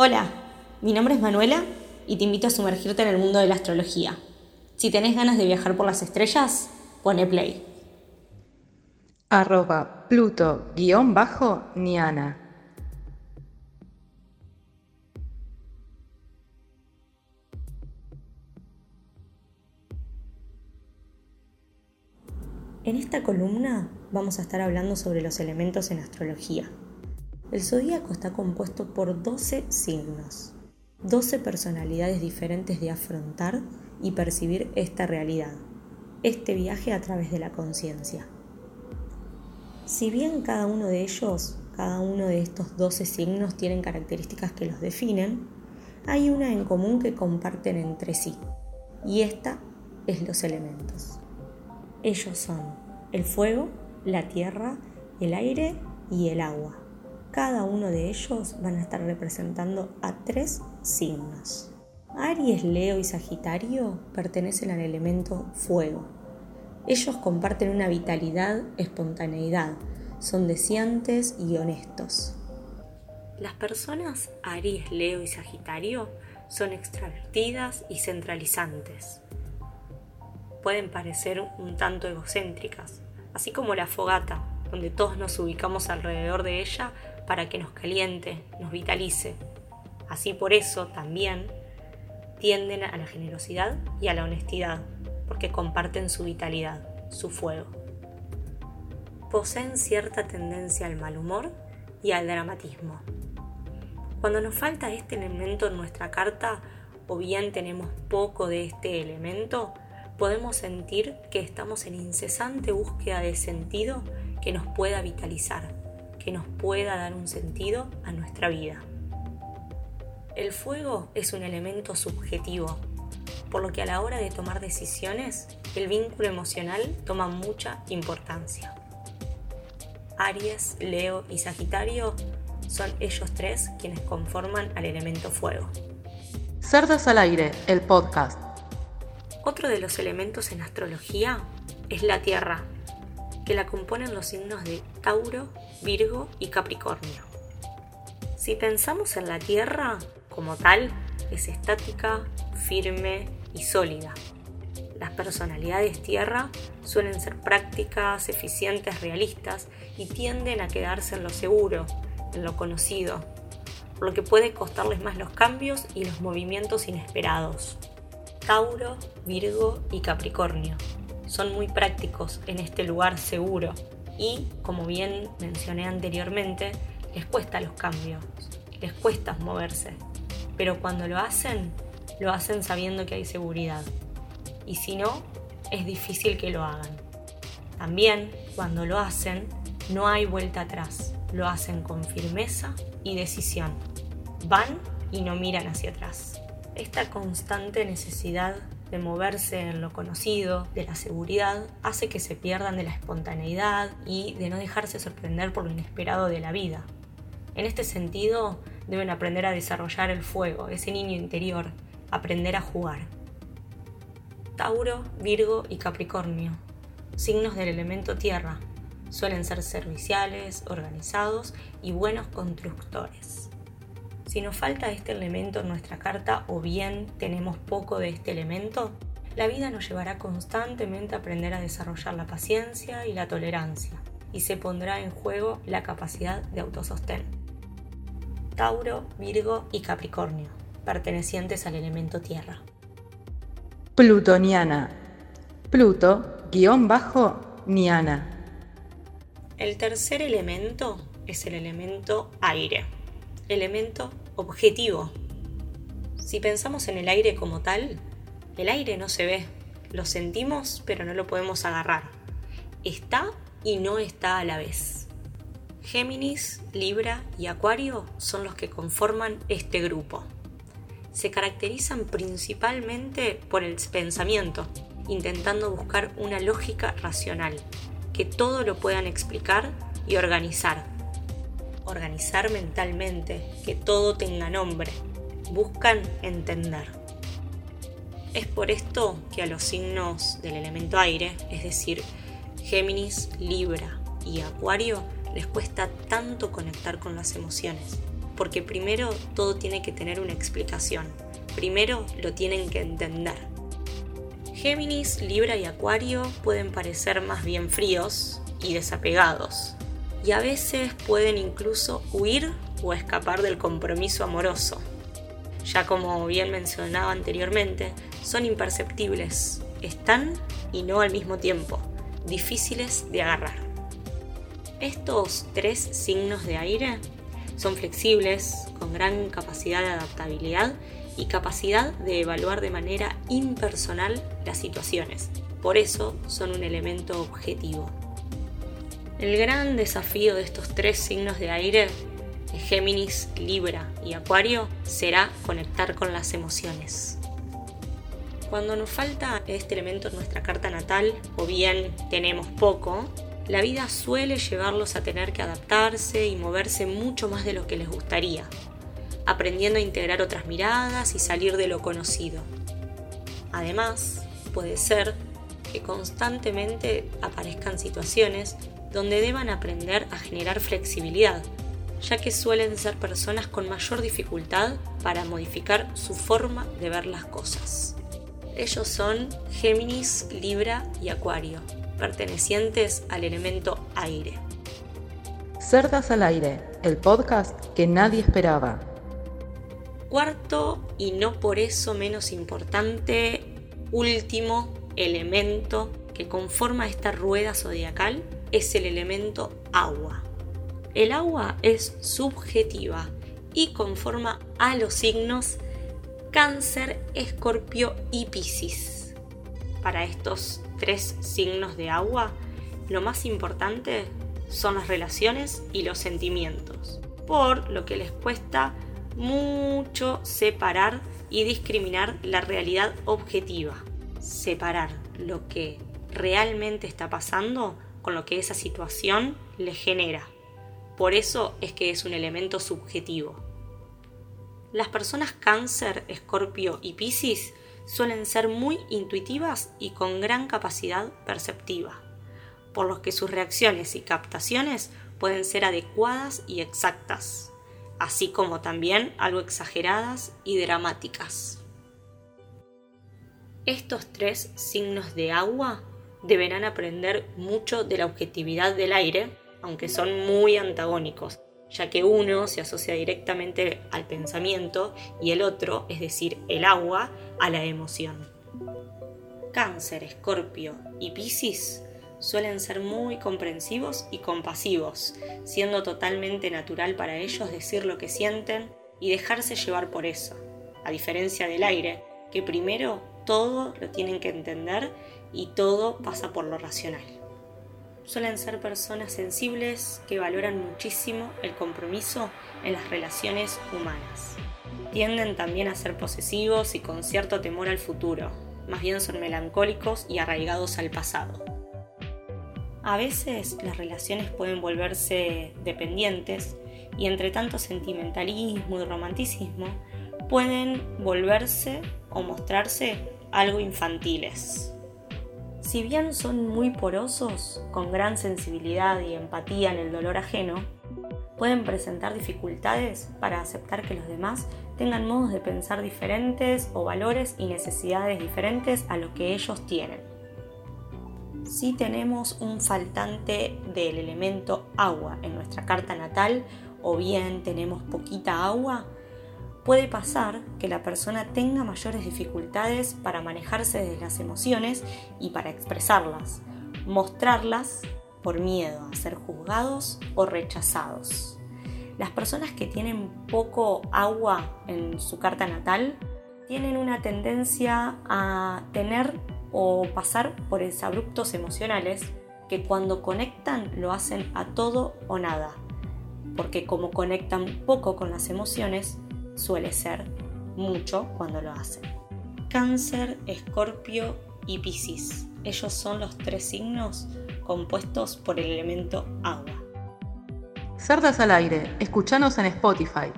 Hola, mi nombre es Manuela y te invito a sumergirte en el mundo de la astrología. Si tenés ganas de viajar por las estrellas, pone play. Arroba Pluto-Niana. En esta columna vamos a estar hablando sobre los elementos en astrología. El zodíaco está compuesto por 12 signos, 12 personalidades diferentes de afrontar y percibir esta realidad, este viaje a través de la conciencia. Si bien cada uno de ellos, cada uno de estos 12 signos tienen características que los definen, hay una en común que comparten entre sí, y esta es los elementos. Ellos son el fuego, la tierra, el aire y el agua. Cada uno de ellos van a estar representando a tres signos. Aries, Leo y Sagitario pertenecen al elemento fuego. Ellos comparten una vitalidad, espontaneidad, son deseantes y honestos. Las personas Aries, Leo y Sagitario son extravertidas y centralizantes pueden parecer un tanto egocéntricas, así como la fogata, donde todos nos ubicamos alrededor de ella para que nos caliente, nos vitalice. Así por eso también tienden a la generosidad y a la honestidad, porque comparten su vitalidad, su fuego. Poseen cierta tendencia al mal humor y al dramatismo. Cuando nos falta este elemento en nuestra carta, o bien tenemos poco de este elemento, podemos sentir que estamos en incesante búsqueda de sentido que nos pueda vitalizar, que nos pueda dar un sentido a nuestra vida. El fuego es un elemento subjetivo, por lo que a la hora de tomar decisiones, el vínculo emocional toma mucha importancia. Aries, Leo y Sagitario son ellos tres quienes conforman al elemento fuego. Cerdas al aire, el podcast. Otro de los elementos en astrología es la Tierra, que la componen los signos de Tauro, Virgo y Capricornio. Si pensamos en la Tierra como tal, es estática, firme y sólida. Las personalidades Tierra suelen ser prácticas, eficientes, realistas y tienden a quedarse en lo seguro, en lo conocido, por lo que puede costarles más los cambios y los movimientos inesperados. Tauro, Virgo y Capricornio. Son muy prácticos en este lugar seguro y, como bien mencioné anteriormente, les cuesta los cambios, les cuesta moverse, pero cuando lo hacen, lo hacen sabiendo que hay seguridad. Y si no, es difícil que lo hagan. También, cuando lo hacen, no hay vuelta atrás, lo hacen con firmeza y decisión. Van y no miran hacia atrás esta constante necesidad de moverse en lo conocido, de la seguridad, hace que se pierdan de la espontaneidad y de no dejarse sorprender por lo inesperado de la vida. En este sentido, deben aprender a desarrollar el fuego, ese niño interior, aprender a jugar. Tauro, Virgo y Capricornio, signos del elemento tierra, suelen ser serviciales, organizados y buenos constructores. Si nos falta este elemento en nuestra carta o bien tenemos poco de este elemento, la vida nos llevará constantemente a aprender a desarrollar la paciencia y la tolerancia, y se pondrá en juego la capacidad de autosostén. Tauro, Virgo y Capricornio, pertenecientes al elemento tierra. Plutoniana. Pluto, guion bajo, Niana. El tercer elemento es el elemento aire elemento objetivo. Si pensamos en el aire como tal, el aire no se ve, lo sentimos pero no lo podemos agarrar. Está y no está a la vez. Géminis, Libra y Acuario son los que conforman este grupo. Se caracterizan principalmente por el pensamiento, intentando buscar una lógica racional, que todo lo puedan explicar y organizar organizar mentalmente, que todo tenga nombre, buscan entender. Es por esto que a los signos del elemento aire, es decir, Géminis, Libra y Acuario, les cuesta tanto conectar con las emociones, porque primero todo tiene que tener una explicación. Primero lo tienen que entender. Géminis, Libra y Acuario pueden parecer más bien fríos y desapegados, y a veces pueden incluso huir o escapar del compromiso amoroso. Ya como bien mencionaba anteriormente, son imperceptibles, están y no al mismo tiempo, difíciles de agarrar. Estos tres signos de aire son flexibles, con gran capacidad de adaptabilidad y capacidad de evaluar de manera impersonal las situaciones. Por eso son un elemento objetivo. El gran desafío de estos tres signos de aire, de Géminis, Libra y Acuario, será conectar con las emociones. Cuando nos falta este elemento en nuestra carta natal, o bien tenemos poco, la vida suele llevarlos a tener que adaptarse y moverse mucho más de lo que les gustaría, aprendiendo a integrar otras miradas y salir de lo conocido. Además, puede ser que constantemente aparezcan situaciones donde deban aprender a generar flexibilidad, ya que suelen ser personas con mayor dificultad para modificar su forma de ver las cosas. Ellos son Géminis, Libra y Acuario, pertenecientes al elemento aire. Cerdas al aire, el podcast que nadie esperaba. Cuarto y no por eso menos importante, último elemento que conforma esta rueda zodiacal es el elemento agua. El agua es subjetiva y conforma a los signos Cáncer, Escorpio y Piscis. Para estos tres signos de agua, lo más importante son las relaciones y los sentimientos, por lo que les cuesta mucho separar y discriminar la realidad objetiva, separar lo que realmente está pasando con lo que esa situación le genera. Por eso es que es un elemento subjetivo. Las personas cáncer, escorpio y piscis suelen ser muy intuitivas y con gran capacidad perceptiva, por lo que sus reacciones y captaciones pueden ser adecuadas y exactas, así como también algo exageradas y dramáticas. Estos tres signos de agua deberán aprender mucho de la objetividad del aire, aunque son muy antagónicos, ya que uno se asocia directamente al pensamiento y el otro, es decir, el agua, a la emoción. Cáncer, Escorpio y Piscis suelen ser muy comprensivos y compasivos, siendo totalmente natural para ellos decir lo que sienten y dejarse llevar por eso, a diferencia del aire, que primero todo lo tienen que entender y todo pasa por lo racional. Suelen ser personas sensibles que valoran muchísimo el compromiso en las relaciones humanas. Tienden también a ser posesivos y con cierto temor al futuro, más bien son melancólicos y arraigados al pasado. A veces las relaciones pueden volverse dependientes y entre tanto sentimentalismo y romanticismo pueden volverse o mostrarse algo infantiles. Si bien son muy porosos, con gran sensibilidad y empatía en el dolor ajeno, pueden presentar dificultades para aceptar que los demás tengan modos de pensar diferentes o valores y necesidades diferentes a lo que ellos tienen. Si tenemos un faltante del elemento agua en nuestra carta natal o bien tenemos poquita agua, puede pasar que la persona tenga mayores dificultades para manejarse de las emociones y para expresarlas, mostrarlas por miedo a ser juzgados o rechazados. Las personas que tienen poco agua en su carta natal tienen una tendencia a tener o pasar por abruptos emocionales que cuando conectan lo hacen a todo o nada, porque como conectan poco con las emociones, suele ser mucho cuando lo hacen. Cáncer, Escorpio y Piscis. Ellos son los tres signos compuestos por el elemento agua. Cerdas al aire, escuchanos en Spotify.